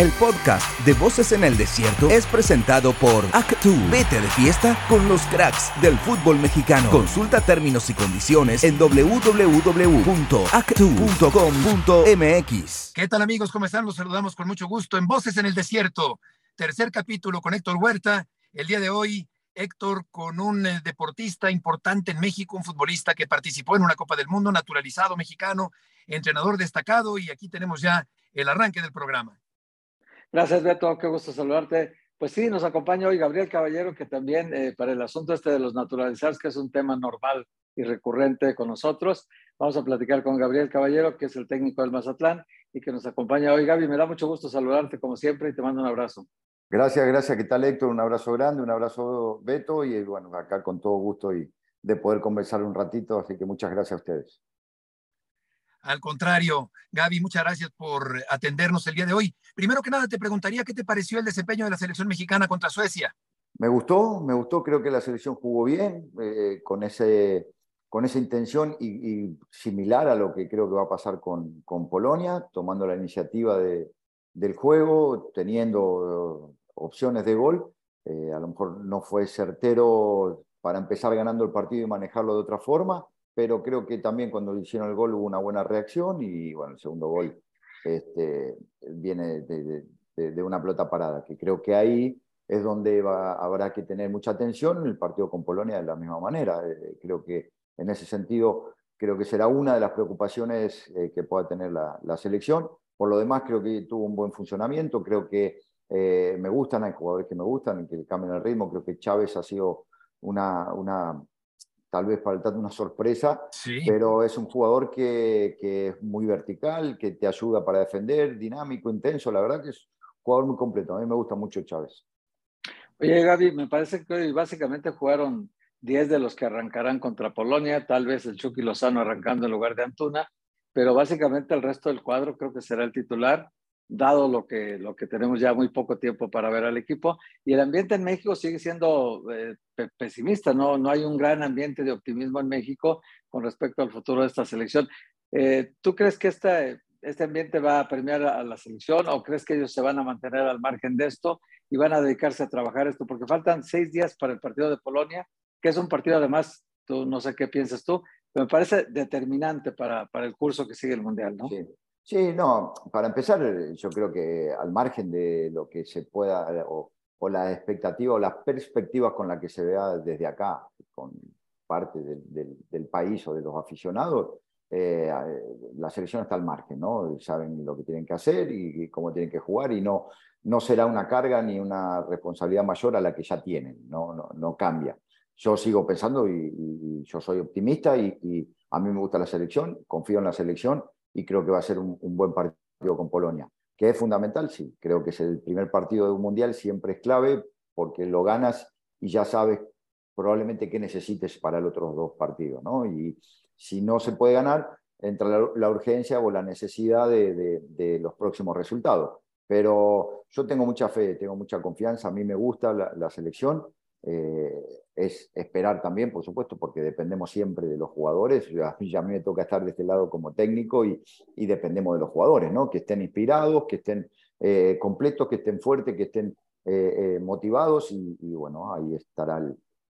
El podcast de Voces en el Desierto es presentado por Actu. Vete de fiesta con los cracks del fútbol mexicano. Consulta términos y condiciones en www.actu.com.mx. ¿Qué tal amigos? ¿Cómo están? Los saludamos con mucho gusto en Voces en el Desierto. Tercer capítulo con Héctor Huerta. El día de hoy, Héctor con un eh, deportista importante en México, un futbolista que participó en una Copa del Mundo, naturalizado mexicano, entrenador destacado y aquí tenemos ya el arranque del programa. Gracias, Beto. Qué gusto saludarte. Pues sí, nos acompaña hoy Gabriel Caballero, que también eh, para el asunto este de los naturalizados, que es un tema normal y recurrente con nosotros, vamos a platicar con Gabriel Caballero, que es el técnico del Mazatlán y que nos acompaña hoy. Gaby, me da mucho gusto saludarte como siempre y te mando un abrazo. Gracias, gracias. ¿Qué tal, Héctor? Un abrazo grande, un abrazo, Beto, y bueno, acá con todo gusto y de poder conversar un ratito, así que muchas gracias a ustedes. Al contrario, Gaby, muchas gracias por atendernos el día de hoy. Primero que nada, te preguntaría qué te pareció el desempeño de la selección mexicana contra Suecia. Me gustó, me gustó, creo que la selección jugó bien, eh, con, ese, con esa intención y, similar a lo que creo que va a pasar con, con Polonia, tomando la iniciativa de, del juego, teniendo opciones de gol. Eh, a lo mejor no fue certero para empezar ganando el partido y manejarlo de otra forma, pero creo que también cuando hicieron el gol hubo una buena reacción y bueno, el segundo gol este, viene de, una pelota parada, que creo que ahí es donde habrá que tener mucha atención en el partido con Polonia de la misma manera. Eh, creo que en ese sentido, creo que será una de las preocupaciones eh, que pueda tener la, selección. Por lo demás, creo que tuvo un buen funcionamiento, creo que eh, me gustan, hay jugadores que me gustan que cambian el ritmo, creo que Chávez ha sido una tal vez faltando una sorpresa, pero es un jugador que, que, es muy vertical, que te ayuda para defender, dinámico, intenso, la verdad que es un jugador muy completo, a mí me gusta mucho Chávez. Oye Gaby, me parece que hoy básicamente jugaron 10 de los que arrancarán contra Polonia, tal vez el Chucky Lozano arrancando en lugar de Antuna, pero básicamente el resto del cuadro creo que será el titular dado lo que, lo que tenemos ya muy poco tiempo para ver al equipo. Y el ambiente en México sigue siendo eh, pesimista, ¿no? no hay un gran ambiente de optimismo en México con respecto al futuro de esta selección. Eh, ¿Tú crees que este, este ambiente va a premiar a la selección o crees que ellos se van a mantener al margen de esto y van a dedicarse a trabajar esto? Porque faltan seis días para el partido de Polonia, que es un partido además, tú no sé qué piensas tú, me parece determinante para, para el curso que sigue el Mundial, ¿no? Sí. Sí, no, para empezar, yo creo que al margen de lo que se pueda, o, la expectativa o las perspectivas con las que se vea desde acá, con parte del, país o de los aficionados, eh, la selección está al margen, ¿no? Saben lo que tienen que hacer y, cómo tienen que jugar y no, no será una carga ni una responsabilidad mayor a la que ya tienen, no, no, no cambia. Yo sigo pensando y, yo soy optimista y, y a mí me gusta la selección, confío en la selección y creo que va a ser un, buen partido con Polonia. ¿Que es fundamental? Sí, creo que es el primer partido de un mundial, siempre es clave porque lo ganas y ya sabes probablemente qué necesites para los otros dos partidos. ¿no? Y si no se puede ganar, entra la, urgencia o la necesidad de, los próximos resultados. Pero yo tengo mucha fe, tengo mucha confianza, a mí me gusta la, selección. Eh, es esperar también, por supuesto, porque dependemos siempre de los jugadores. A mí, me toca estar de este lado como técnico y, dependemos de los jugadores, ¿no? Que estén inspirados, que estén eh, completos, que estén fuertes, que estén eh, eh, motivados y, bueno, ahí estará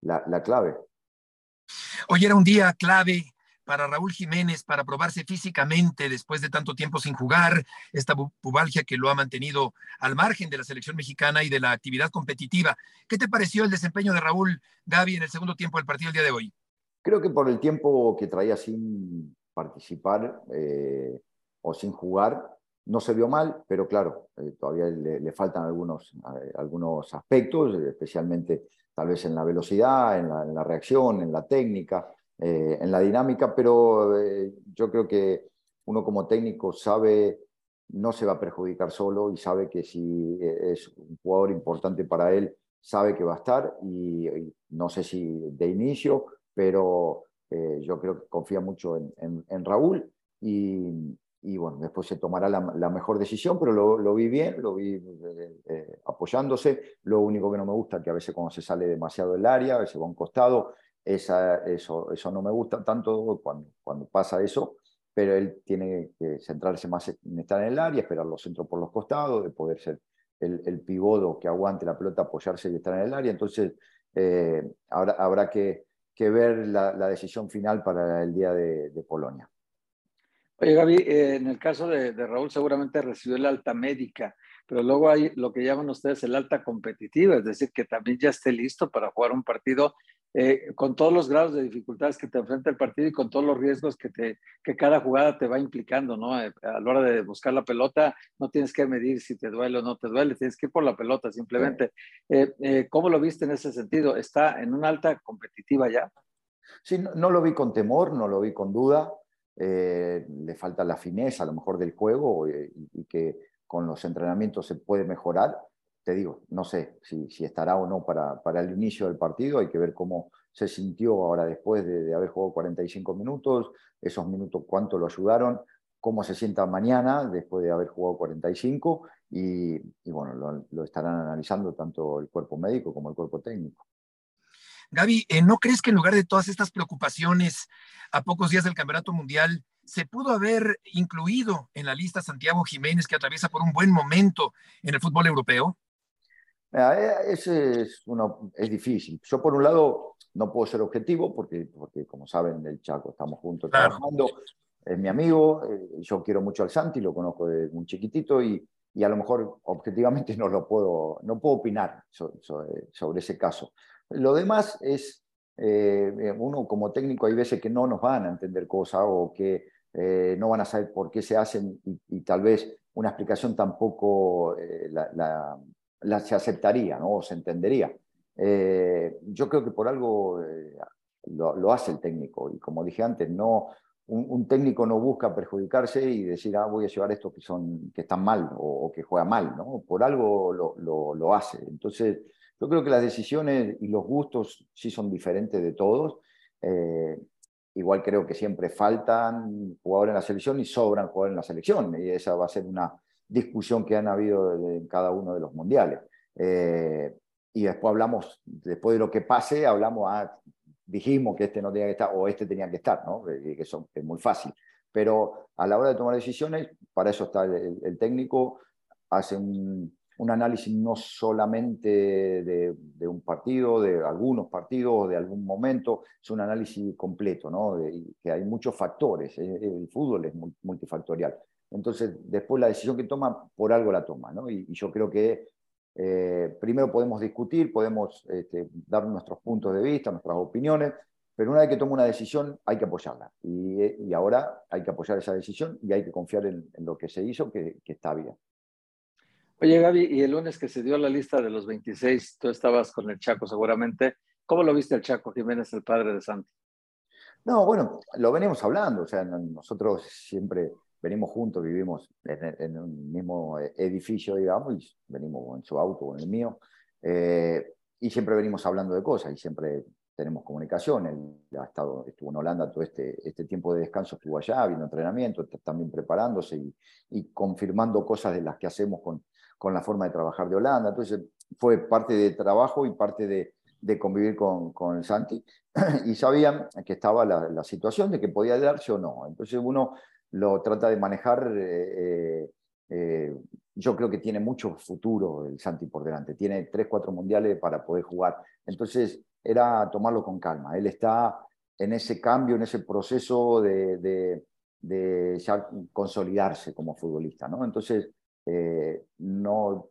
la clave. Hoy era un día clave para Raúl Jiménez para probarse físicamente después de tanto tiempo sin jugar, esta pubalgia que lo ha mantenido al margen de la selección mexicana y de la actividad competitiva. ¿Qué te pareció el desempeño de Raúl Gaby en el segundo tiempo del partido el día de hoy? Creo que por el tiempo que traía sin participar eh, o sin jugar, no se vio mal, pero claro, eh, todavía le, faltan algunos, eh, algunos aspectos, especialmente tal vez en la velocidad, en la, en la reacción, en la técnica. Eh, en la dinámica, pero eh, yo creo que uno como técnico sabe, no se va a perjudicar solo y sabe que si es un jugador importante para él, sabe que va a estar y, no sé si de inicio, pero eh, yo creo que confía mucho en, en, Raúl y, y, bueno, después se tomará la, mejor decisión, pero lo, lo, vi bien, lo vi apoyándose. Lo único que no me gusta es que a veces cuando se sale demasiado del área, a veces va a un costado, esa, eso, eso no me gusta tanto cuando, cuando pasa eso. pero él tiene que centrarse más en estar en el área, esperar los centros por los costados, de poder ser el, el pivodo que aguante la pelota, apoyarse y estar en el área. Entonces, eh, habrá, que, que ver la, decisión final para el día de, de Polonia. Oye, Gaby, eh, en el caso de, de, Raúl seguramente recibió el alta médica, pero luego hay lo que llaman ustedes el alta competitiva, es decir, que también ya esté listo para jugar un partido eh, con todos los grados de dificultades que te enfrenta el partido y con todos los riesgos que, te, que cada jugada te va implicando, ¿no? Eh, a la hora de buscar la pelota, no tienes que medir si te duele o no te duele, tienes que ir por la pelota simplemente. Eh, eh, ¿Cómo lo viste en ese sentido? ¿Está en una alta competitiva ya? Sí, no, no lo vi con temor, no lo vi con duda. le falta la fineza a lo mejor del juego y, y que con los entrenamientos se puede mejorar digo, no sé si, estará o no para, para, el inicio del partido, hay que ver cómo se sintió ahora después de, de, haber jugado 45 minutos, esos minutos cuánto lo ayudaron, cómo se sienta mañana después de haber jugado 45 y, y bueno, lo, lo, estarán analizando tanto el cuerpo médico como el cuerpo técnico. Gaby, ¿eh, ¿no crees que en lugar de todas estas preocupaciones a pocos días del Campeonato Mundial, se pudo haber incluido en la lista Santiago Jiménez, que atraviesa por un buen momento en el fútbol europeo? Eh, ese es, uno, es difícil. Yo, por un lado, no puedo ser objetivo porque, porque como saben, el Chaco estamos juntos claro. trabajando. Es mi amigo, eh, yo quiero mucho al Santi, lo conozco desde muy chiquitito y, y, a lo mejor objetivamente no lo puedo, no puedo opinar sobre, sobre, sobre ese caso. Lo demás es, eh, uno como técnico hay veces que no nos van a entender cosas o que eh, no van a saber por qué se hacen y, y tal vez una explicación tampoco eh, la, la, la se aceptaría ¿no? o se entendería. Eh, yo creo que por algo eh, lo, hace el técnico y como dije antes, no, un, técnico no busca perjudicarse y decir, ah, voy a llevar estos que, son, que están mal o, o que juegan mal, ¿no? por algo lo, lo, lo, hace. Entonces, yo creo que las decisiones y los gustos sí son diferentes de todos. Eh, igual creo que siempre faltan jugadores en la selección y sobran jugadores en la selección y esa va a ser una discusión que han habido en cada uno de los mundiales. Eh, y después hablamos, después de lo que pase, hablamos, ah, dijimos que este no tenía que estar o este tenía que estar, ¿no? que eso es muy fácil. Pero a la hora de tomar decisiones, para eso está el, el técnico, hace un, análisis no solamente de, un partido, de algunos partidos, de algún momento, es un análisis completo, ¿no? Que hay muchos factores, el fútbol es multifactorial. Entonces, después la decisión que toma, por algo la toma, ¿no? Y, y yo creo que eh, primero podemos discutir, podemos este, dar nuestros puntos de vista, nuestras opiniones, pero una vez que toma una decisión hay que apoyarla. Y, y, ahora hay que apoyar esa decisión y hay que confiar en, en lo que se hizo, que, que, está bien. Oye, Gaby, y el lunes que se dio la lista de los 26, tú estabas con el Chaco seguramente. ¿Cómo lo viste el Chaco Jiménez, el padre de Santi? No, bueno, lo venimos hablando, o sea, nosotros siempre venimos juntos, vivimos en, en, un mismo edificio, digamos, y venimos en su auto o en el mío, eh, y siempre venimos hablando de cosas y siempre tenemos comunicación. Él ha estado, estuvo en Holanda todo este, este tiempo de descanso, estuvo allá, viendo entrenamiento, también preparándose y, y, confirmando cosas de las que hacemos con, con la forma de trabajar de Holanda. Entonces fue parte de trabajo y parte de, de convivir con, con, el Santi y sabían que estaba la, la, situación de que podía darse o no. Entonces uno lo trata de manejar. Eh, eh, yo creo que tiene mucho futuro el Santi por delante. Tiene tres, cuatro mundiales para poder jugar. Entonces era tomarlo con calma. Él está en ese cambio, en ese proceso de, de, de consolidarse como futbolista. ¿no? Entonces eh, no,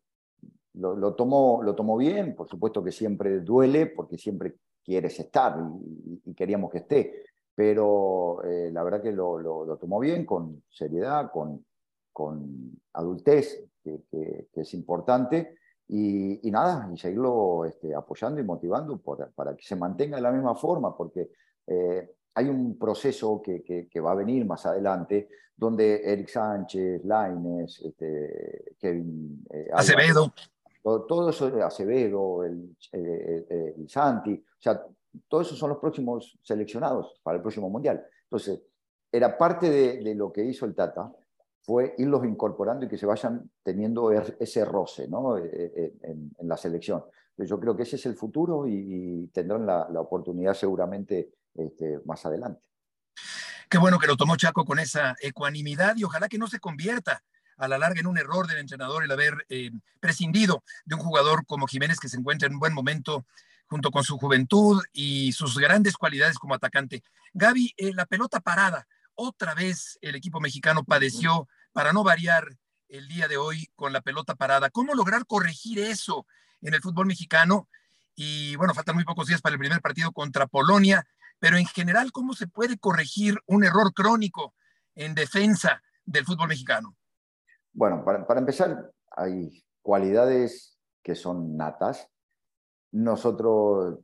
lo, lo, tomó, lo tomó bien. Por supuesto que siempre duele porque siempre quieres estar y, y queríamos que esté pero eh, la verdad que lo, lo, lo, tomó bien, con seriedad, con, con adultez, que, que, que, es importante, y, y, nada, y seguirlo este, apoyando y motivando por, para que se mantenga de la misma forma, porque eh, hay un proceso que, que, va a venir más adelante, donde Eric Sánchez, Laines, este, Kevin eh, Acevedo. Todo, todo, eso, Acevedo, el, el, el Santi, o sea, todos esos son los próximos seleccionados para el próximo Mundial. Entonces, era parte de, de, lo que hizo el Tata, fue irlos incorporando y que se vayan teniendo er, ese roce ¿no? Eh, eh, en, en, la selección. Entonces, yo creo que ese es el futuro y, y tendrán la, la, oportunidad seguramente este, más adelante. Qué bueno que lo tomó Chaco con esa ecuanimidad y ojalá que no se convierta a la larga en un error del entrenador el haber eh, prescindido de un jugador como Jiménez que se encuentra en un buen momento junto con su juventud y sus grandes cualidades como atacante. Gaby, eh, la pelota parada, otra vez el equipo mexicano padeció, para no variar el día de hoy con la pelota parada. ¿Cómo lograr corregir eso en el fútbol mexicano? Y bueno, faltan muy pocos días para el primer partido contra Polonia, pero en general, ¿cómo se puede corregir un error crónico en defensa del fútbol mexicano? Bueno, para, empezar, hay cualidades que son natas. Nosotros,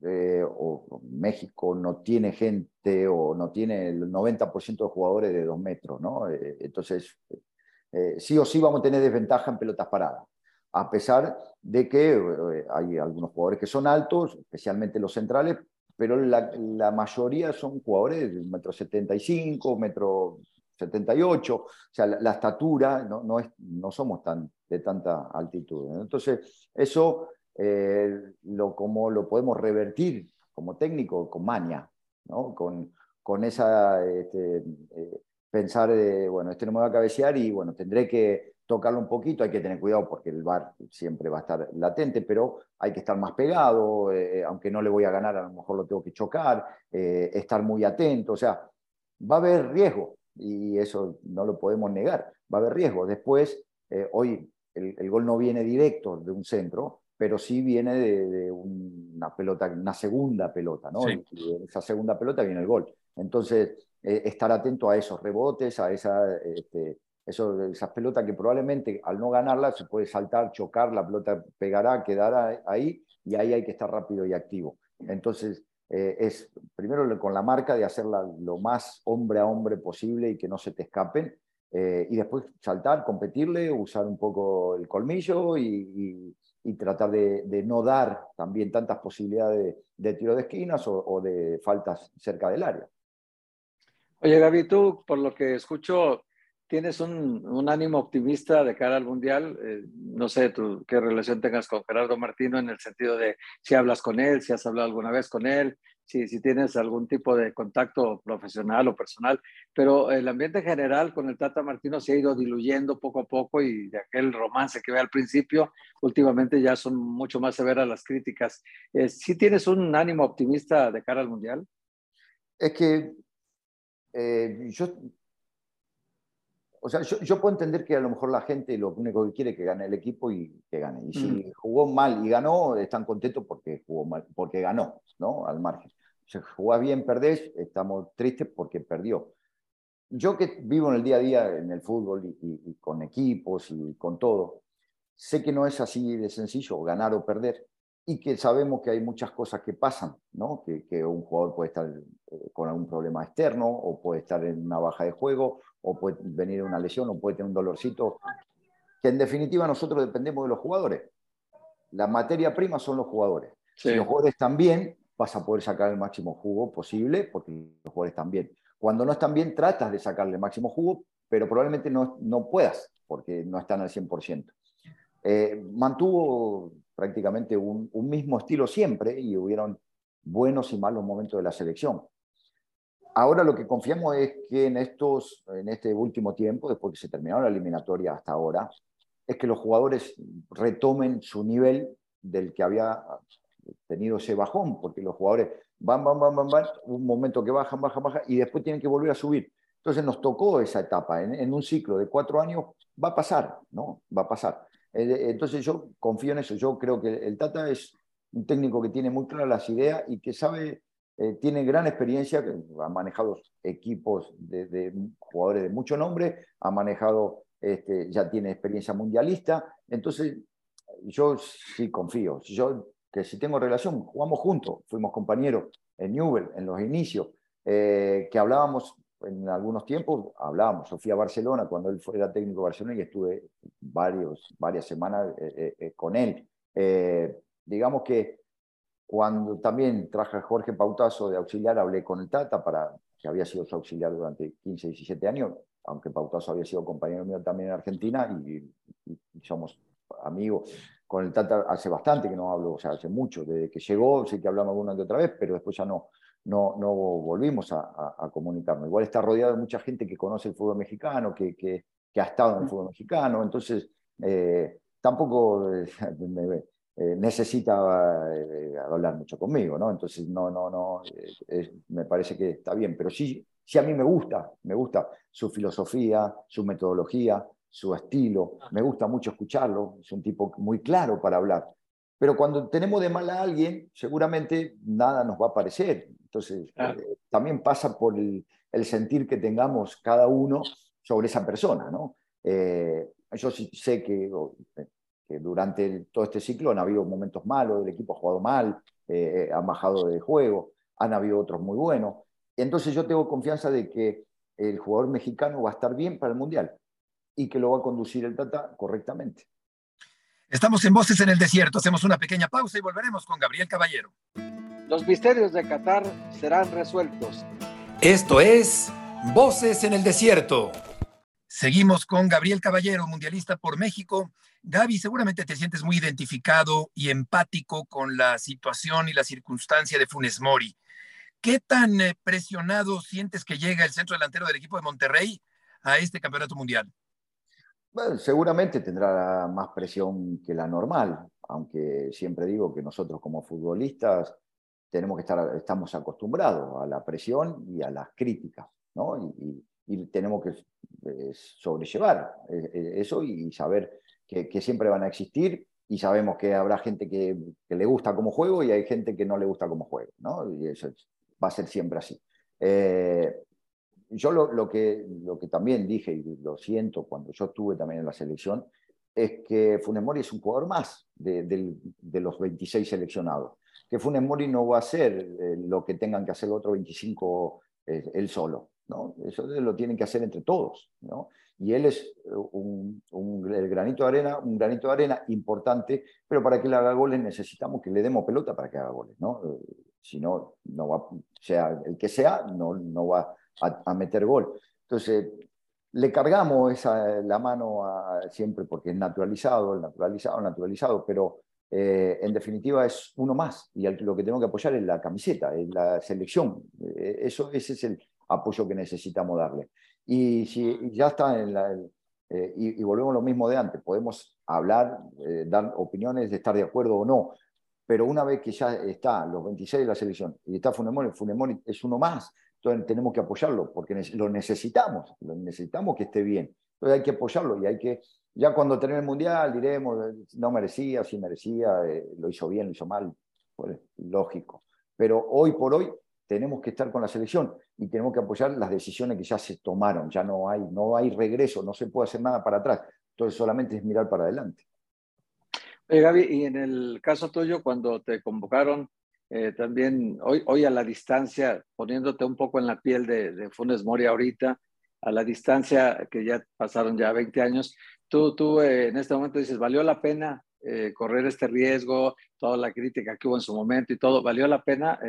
eh, o México, no tiene gente o no tiene el 90% de jugadores de dos metros, ¿no? Eh, entonces, eh, sí o sí vamos a tener desventaja en pelotas paradas. A pesar de que hay algunos jugadores que son altos, especialmente los centrales, pero la, mayoría son jugadores de metro 75, metro 78, o sea, la, estatura no, no, es, no somos tan, de tanta altitud. Entonces, eso eh, lo, como lo podemos revertir como técnico con maña, ¿no? con, con esa, este, eh, pensar, de, bueno, este no me va a cabecear y bueno, tendré que tocarlo un poquito, hay que tener cuidado porque el bar siempre va a estar latente, pero hay que estar más pegado, eh, aunque no le voy a ganar, a lo mejor lo tengo que chocar, estar muy atento, o sea, va a haber riesgo, y eso no lo podemos negar. Va a haber riesgo. Después, eh, hoy el, gol no viene directo de un centro, pero sí viene de, una pelota, una segunda pelota, ¿no? Y esa segunda pelota viene el gol. Entonces, eh, estar atento a esos rebotes, a esa, este, eso, esas pelotas que probablemente al no ganarla se puede saltar, chocar, la pelota pegará, quedará ahí, y ahí hay que estar rápido y activo. Entonces, eh, es primero con la marca de hacerla lo más hombre a hombre posible y que no se te escapen, eh, y después saltar, competirle, usar un poco el colmillo y, tratar de, no dar también tantas posibilidades de, tiro de esquinas o, de faltas cerca del área. Oye, Gaby, tú, por lo que escucho, tienes un, ánimo optimista de cara al Mundial. Eh, no sé tú, qué relación tengas con Gerardo Martino en el sentido de si hablas con él, si has hablado alguna vez con él, si, si tienes algún tipo de contacto profesional o personal, pero el ambiente general con el Tata Martino se ha ido diluyendo poco a poco y de aquel romance que ve al principio, últimamente ya son mucho más severas las críticas. Eh, ¿Sí tienes un ánimo optimista de cara al Mundial? Es que eh, yo o sea, yo, puedo entender que a lo mejor la gente lo único que quiere es que gane el equipo y que gane. Y si jugó mal y ganó, están contentos porque jugó mal, porque ganó, ¿no? Al margen. Si jugás bien, perdés, estamos tristes porque perdió. Yo que vivo en el día a día en el fútbol y con equipos y con todo, sé que no es así de sencillo ganar o perder y que sabemos que hay muchas cosas que pasan, ¿no? que, que un jugador puede estar eh, con algún problema externo o puede estar en una baja de juego o puede venir una lesión o puede tener un dolorcito, que en definitiva nosotros dependemos de los jugadores. La materia prima son los jugadores. Si los jugadores están bien, vas a poder sacar el máximo jugo posible porque los jugadores están bien. Cuando no están bien, tratas de sacarle el máximo jugo, pero probablemente no, no puedas porque no están al 100%. Eh, mantuvo prácticamente un, mismo estilo siempre y hubieron buenos y malos momentos de la selección. Ahora lo que confiamos es que en, estos, en este último tiempo, después que se terminó la eliminatoria hasta ahora, es que los jugadores retomen su nivel del que había tenido ese bajón, porque los jugadores van, van, van, van, van, un momento que bajan, bajan, bajan, y después tienen que volver a subir. Entonces nos tocó esa etapa, en, en un ciclo de cuatro años va a pasar, ¿no? Va a pasar. Eh, entonces yo confío en eso. Yo creo que el Tata es un técnico que tiene muy claras las ideas y que sabe, eh, tiene gran experiencia, ha manejado equipos de, jugadores de mucho nombre, ha manejado, este, ya tiene experiencia mundialista. Entonces yo sí confío. Yo que si tengo relación, jugamos juntos, fuimos compañeros en Newell en los inicios, eh, que hablábamos en algunos tiempos hablábamos, yo fui a Barcelona cuando él fue, era técnico de Barcelona y estuve varios, varias semanas eh, eh, eh, con él. digamos que cuando también traje a Jorge Pautazo de auxiliar, hablé con el Tata, para, que había sido su auxiliar durante 15, 17 años, aunque Pautazo había sido compañero mío también en Argentina y, somos amigos. Con el Tata hace bastante que no hablo, o sea, hace mucho, desde que llegó, sí que hablamos una que otra vez, pero después ya no, no, no volvimos a, comunicarnos. Igual está rodeado de mucha gente que conoce el fútbol mexicano, que, que, ha estado en el fútbol mexicano, entonces eh, tampoco eh, eh, necesita hablar mucho conmigo, ¿no? Entonces, no, no, no, me parece que está bien, pero sí, sí a mí me gusta, me gusta su filosofía, su metodología, su estilo, me gusta mucho escucharlo, es un tipo muy claro para hablar. Pero cuando tenemos de mal a alguien, seguramente nada nos va a parecer. Entonces, eh, también pasa por el, sentir que tengamos cada uno sobre esa persona. ¿no? Eh, yo sé que, que durante todo este ciclo han habido momentos malos, el equipo ha jugado mal, eh, ha bajado de juego, han habido otros muy buenos. Entonces yo tengo confianza de que el jugador mexicano va a estar bien para el Mundial y que lo va a conducir el Tata correctamente. Estamos en Voces en el Desierto. Hacemos una pequeña pausa y volveremos con Gabriel Caballero. Los misterios de Qatar serán resueltos. Esto es Voces en el Desierto. Seguimos con Gabriel Caballero, mundialista por México. Gaby, seguramente te sientes muy identificado y empático con la situación y la circunstancia de Funes Mori. ¿Qué tan eh, presionado sientes que llega el centro delantero del equipo de Monterrey a este campeonato mundial? seguramente tendrá más presión que la normal, aunque siempre digo que nosotros como futbolistas tenemos que estar, estamos acostumbrados a la presión y a las críticas, ¿no? Y, tenemos que eh, sobrellevar eh, eh, eso y saber que, siempre van a existir y sabemos que habrá gente que, le gusta como juego y hay gente que no le gusta como juego, ¿no? Y eso va a ser siempre así yo lo, que, lo que también dije, y lo siento cuando yo estuve también en la selección, es que Funes Mori es un jugador más de, los 26 seleccionados. Que Funes Mori no va a hacer eh, lo que tengan que hacer los otros 25 eh, él solo. ¿no? Eso lo tienen que hacer entre todos. ¿no? Y él es un, el granito de arena, un granito de arena importante, pero para que él haga goles necesitamos que le demos pelota para que haga goles. ¿no? Eh, si no, no va, sea el que sea, no, no va a, meter gol. Entonces, le cargamos esa, la mano siempre porque es naturalizado, naturalizado, naturalizado, pero eh, en definitiva es uno más y lo que tenemos que apoyar es la camiseta, es la selección. Eh, eso, ese es el apoyo que necesitamos darle. Y si ya está en la... Eh, y, volvemos a lo mismo de antes, podemos hablar, dar opiniones de estar de acuerdo o no, pero una vez que ya está los 26 de la selección y está Funemori, Funemori es uno más, entonces tenemos que apoyarlo porque lo necesitamos, lo necesitamos que esté bien. Entonces hay que apoyarlo y hay que, ya cuando termine el Mundial diremos, no merecía, sí merecía, eh, lo hizo bien, lo hizo mal, pues lógico. Pero hoy por hoy tenemos que estar con la selección y tenemos que apoyar las decisiones que ya se tomaron, ya no hay, no hay regreso, no se puede hacer nada para atrás. Entonces solamente es mirar para adelante. Gaby, y en el caso tuyo, cuando te convocaron eh, también hoy, hoy a la distancia, poniéndote un poco en la piel de, Funes Mori ahorita, a la distancia que ya pasaron ya 20 años, tú, tú eh, en este momento dices, ¿valió la pena eh, correr este riesgo, toda la crítica que hubo en su momento y todo, ¿valió la pena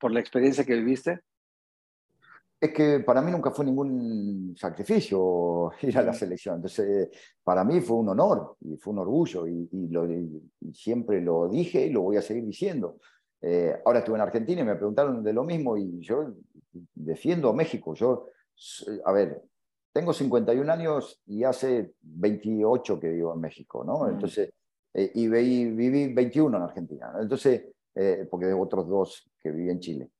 por la experiencia que viviste? Es que para mí nunca fue ningún sacrificio ir a la selección. Entonces, para mí fue un honor y fue un orgullo y, lo, y siempre lo dije y lo voy a seguir diciendo. Eh, ahora estuve en Argentina y me preguntaron de lo mismo y yo defiendo a México. Yo, a ver, tengo 51 años y hace 28 que vivo en México, ¿no? Entonces, eh, y viví 21 en Argentina. Entonces, eh, porque de otros dos que viví en Chile.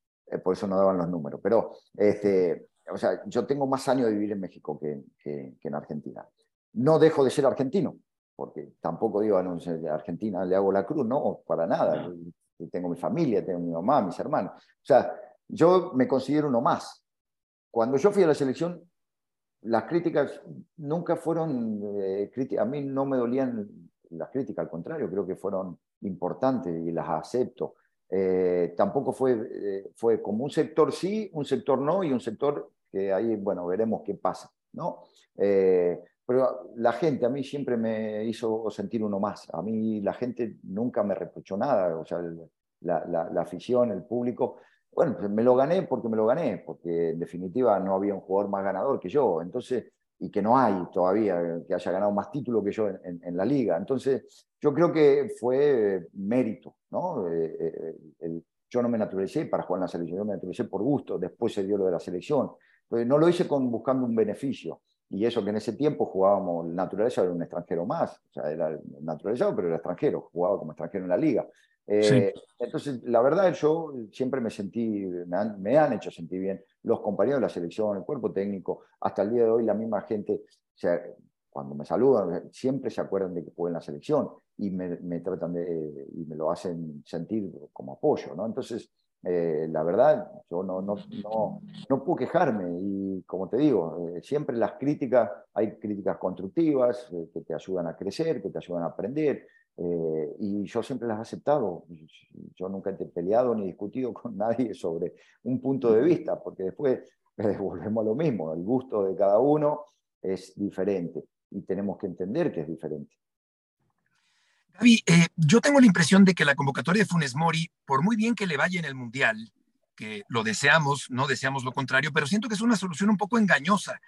por eso no daban los números. Pero, este, o sea, yo tengo más años de vivir en México que, que, en Argentina. No dejo de ser argentino, porque tampoco digo, no, a Argentina le hago la cruz, no, para nada tengo mi familia, tengo mi mamá, mis hermanos. O sea, yo me considero uno más. Cuando yo fui a la selección, las críticas nunca fueron, eh, a mí no me dolían las críticas, al contrario, creo que fueron importantes y las acepto. Eh, tampoco fue, eh, fue como un sector sí, un sector no y un sector que ahí, bueno, veremos qué pasa, ¿no? Pero la gente a mí siempre me hizo sentir uno más. A mí la gente nunca me reprochó nada. O sea, la, la, afición, el público. Bueno, pues me lo gané porque me lo gané, porque en definitiva no había un jugador más ganador que yo. Entonces, y que no hay todavía que haya ganado más títulos que yo en, en, la liga. Entonces, yo creo que fue mérito, ¿no? Eh, eh, el, yo no me naturalicé para jugar en la selección, yo me naturalicé por gusto, después se dio lo de la selección. Entonces, no lo hice con, buscando un beneficio. Y eso que en ese tiempo jugábamos, el naturaleza era un extranjero más, o sea, era naturalizado, pero era extranjero, jugaba como extranjero en la liga. Eh, entonces, la verdad, yo siempre me sentí, me han, hecho sentir bien los compañeros de la selección, el cuerpo técnico, hasta el día de hoy la misma gente, cuando me saludan, siempre se acuerdan de que jugué en la selección y me, tratan de, y me lo hacen sentir como apoyo, ¿no? Entonces, eh, la verdad, yo no, no, no, no, puedo quejarme y como te digo, eh, siempre las críticas, hay críticas constructivas que te ayudan a crecer, que te ayudan a aprender, eh, y yo siempre las he aceptado. Yo nunca he peleado ni discutido con nadie sobre un punto de vista, porque después volvemos a lo mismo. El gusto de cada uno es diferente y tenemos que entender que es diferente. Gaby, eh, yo tengo la impresión de que la convocatoria de Funes Mori, por muy bien que le vaya en el Mundial, que lo deseamos, no deseamos lo contrario, pero siento que es una solución un poco engañosa,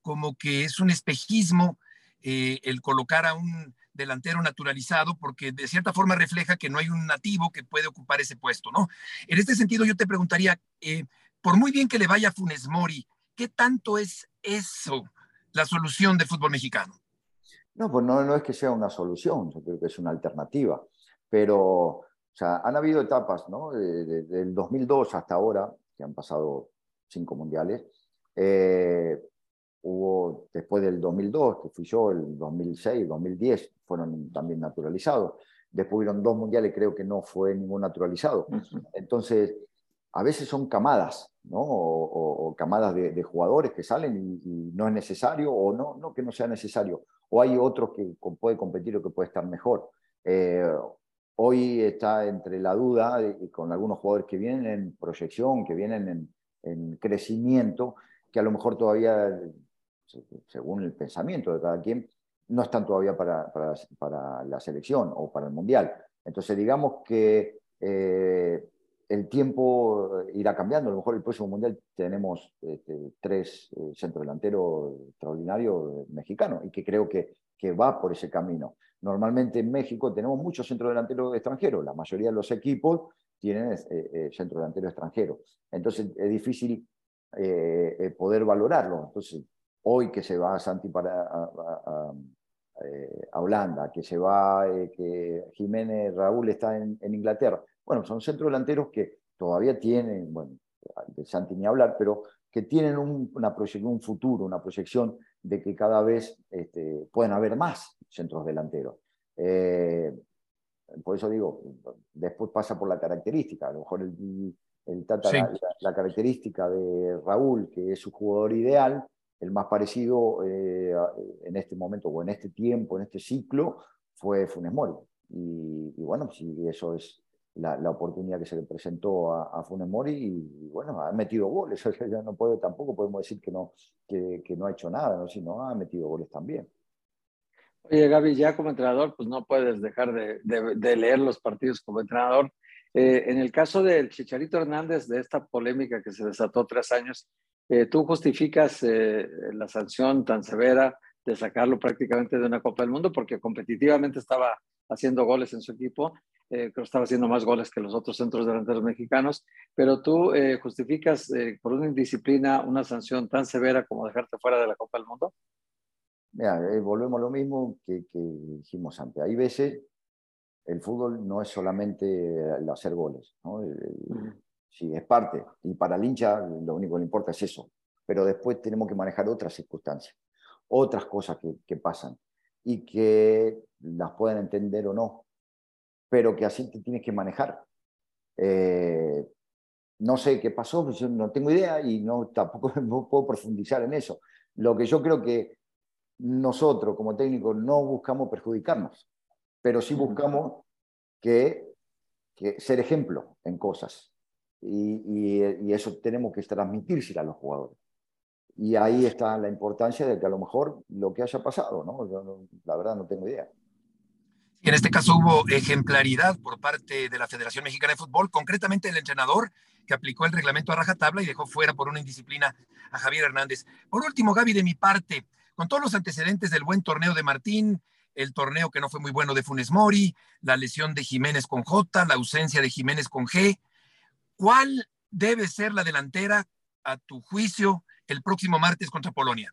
como que es un espejismo eh, el colocar a un delantero naturalizado, porque de cierta forma refleja que no hay un nativo que puede ocupar ese puesto, ¿no? En este sentido, yo te preguntaría, eh, por muy bien que le vaya a Funes Mori, ¿qué tanto es eso la solución del fútbol mexicano? No, pues no, es que sea una solución, yo creo que es una alternativa, pero o sea, han habido etapas, ¿no? del 2002 hasta ahora, que han pasado cinco mundiales, eh, hubo después del 2002, que fui yo, el 2006, 2010, fueron también naturalizados. Después hubieron dos mundiales, creo que no fue ningún naturalizado. Entonces, a veces son camadas, ¿no? O, camadas de, jugadores que salen y, no es necesario, o no, no que no sea necesario. O hay otros que puede competir o que puede estar mejor. Eh, hoy está entre la duda con algunos jugadores que vienen en proyección, que vienen en, en crecimiento, que a lo mejor todavía según el pensamiento de cada quien, no están todavía para, para, la selección o para el Mundial. Entonces, digamos que eh, el tiempo irá cambiando. A lo mejor el próximo Mundial tenemos este, tres eh, centrodelanteros extraordinarios mexicanos y que creo que, que va por ese camino. Normalmente en México tenemos muchos centrodelanteros extranjeros. La mayoría de los equipos tienen eh, centrodelanteros extranjeros. Entonces, es difícil poder valorarlo. Entonces, hoy que se va Santi para, a, eh, Holanda, que se va, eh, que Jiménez Raúl está en, Inglaterra. Bueno, son centros delanteros que todavía tienen, bueno, de Santi ni hablar, pero que tienen una proyección, un futuro, una proyección de que cada vez este, pueden haber más centros delanteros. Eh, por eso digo, después pasa por la característica, a lo mejor el, la, característica de Raúl, que es su jugador ideal, el más parecido eh, en este momento o en este tiempo, en este ciclo, fue Funes Mori. Y, bueno, si eso es la, oportunidad que se le presentó a, Funes Mori y, bueno, ha metido goles. ya no puede, tampoco podemos decir que no, que, no ha hecho nada, ¿no? sino ha metido goles también. Oye, Gaby, ya como entrenador, pues no puedes dejar de, leer los partidos como entrenador. Eh, en el caso del Chicharito Hernández, de esta polémica que se desató tres años, eh, tú justificas eh, la sanción tan severa de sacarlo prácticamente de una Copa del Mundo porque competitivamente estaba haciendo goles en su equipo, eh, creo que estaba haciendo más goles que los otros centros delanteros mexicanos, pero tú justificas por una indisciplina una sanción tan severa como dejarte fuera de la Copa del Mundo. Mira, volvemos a lo mismo que, dijimos antes. Hay veces el fútbol no es solamente el hacer goles. ¿no? Sí, es parte. Y para el hincha lo único que le importa es eso. Pero después tenemos que manejar otras circunstancias, otras cosas que, pasan y que las pueden entender o no, pero que así te tienes que manejar. Eh, no sé qué pasó, yo no tengo idea y no, tampoco puedo profundizar en eso. Lo que yo creo que nosotros como técnicos no buscamos perjudicarnos, pero sí buscamos que, que ser ejemplo en cosas y, eso tenemos que transmitirse a los jugadores. Y ahí está la importancia de que a lo mejor lo que haya pasado, ¿no? la verdad no tengo idea. En este caso hubo ejemplaridad por parte de la Federación Mexicana de Fútbol, concretamente el entrenador que aplicó el reglamento a rajatabla y dejó fuera por una indisciplina a Javier Hernández. Por último, Gaby, de mi parte, con todos los antecedentes del buen torneo de Martín, el torneo que no fue muy bueno de Funes Mori, la lesión de Jiménez con J, la ausencia de Jiménez con G, ¿Cuál debe ser la delantera, a tu juicio, el próximo martes contra Polonia?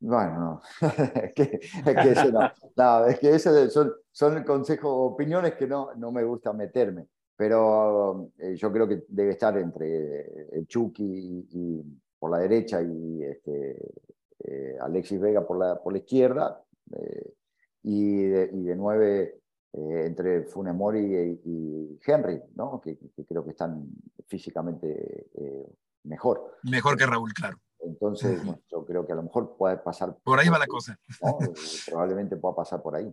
Bueno, no. es que, es no. es que eso son, consejos, opiniones que no, no me gusta meterme. Pero eh, yo creo que debe estar entre el Chucky y, por la derecha y este, eh, Alexis Vega por la, por la izquierda. Eh, y, de, y de nueve entre Funemori y, y, Henry, ¿no? Que, que, creo que están físicamente mejor. Mejor que Raúl, claro. Entonces, yo creo que a lo mejor puede pasar. Por ahí va la cosa. Probablemente pueda pasar por ahí.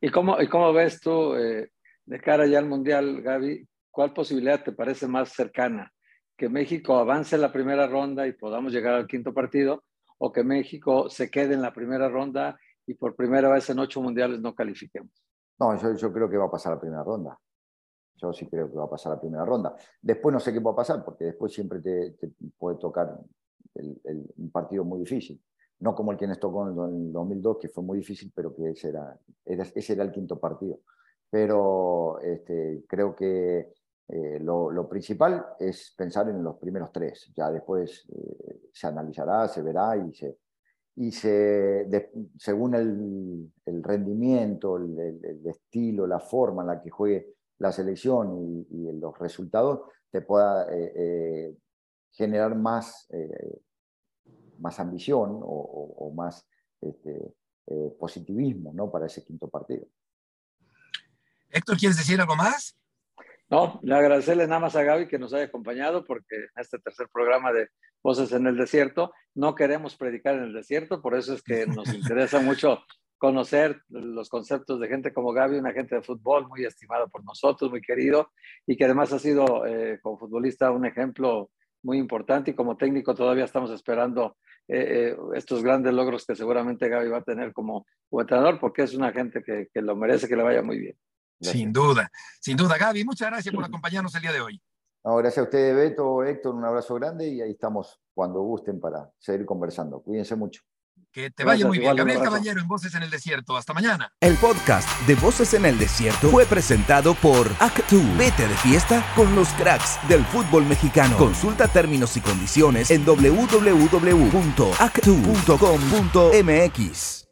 ¿Y cómo, y cómo ves tú, eh, de cara ya al Mundial, Gaby, cuál posibilidad te parece más cercana? ¿Que México avance en la primera ronda y podamos llegar al quinto partido? ¿O que México se quede en la primera ronda y por primera vez en ocho mundiales no califiquemos? No, yo, yo creo que va a pasar la primera ronda. Yo sí creo que va a pasar la primera ronda. Después no sé qué va a pasar, porque después siempre te, puede tocar un partido muy difícil. No como el que nos tocó en el 2002, que fue muy difícil, pero que ese era, ese era el quinto partido. Pero este, creo que eh, lo, principal es pensar en los primeros tres. Ya después eh, se analizará, se verá y se, y se, según el, rendimiento, el, el, estilo, la forma en la que juegue la selección y, los resultados te pueda eh, eh, generar más, eh, más ambición o, más este, positivismo ¿no? para ese quinto partido. Héctor, ¿quieres decir algo más? No, le agradecerle nada más a Gaby que nos haya acompañado porque en este tercer programa de Voces en el Desierto no queremos predicar en el desierto, por eso es que nos interesa mucho conocer los conceptos de gente como Gaby, una gente de fútbol muy estimada por nosotros, muy querido, y que además ha sido eh, como futbolista un ejemplo muy importante y como técnico todavía estamos esperando eh, eh, estos grandes logros que seguramente Gaby va a tener como, entrenador, porque es una gente que, que, lo merece, que le vaya muy bien. Sin duda, sin duda. Gaby, muchas gracias por acompañarnos el día de hoy. gracias a ustedes, Beto, Héctor, un abrazo grande y ahí estamos cuando gusten para seguir conversando. Cuídense mucho. Que te vaya muy bien. Gabriel Caballero en Voces en el Desierto. Hasta mañana. El podcast de Voces en el Desierto fue presentado por Actu. Vete de fiesta con los cracks del fútbol mexicano. Consulta términos y condiciones en www.actu.com.mx.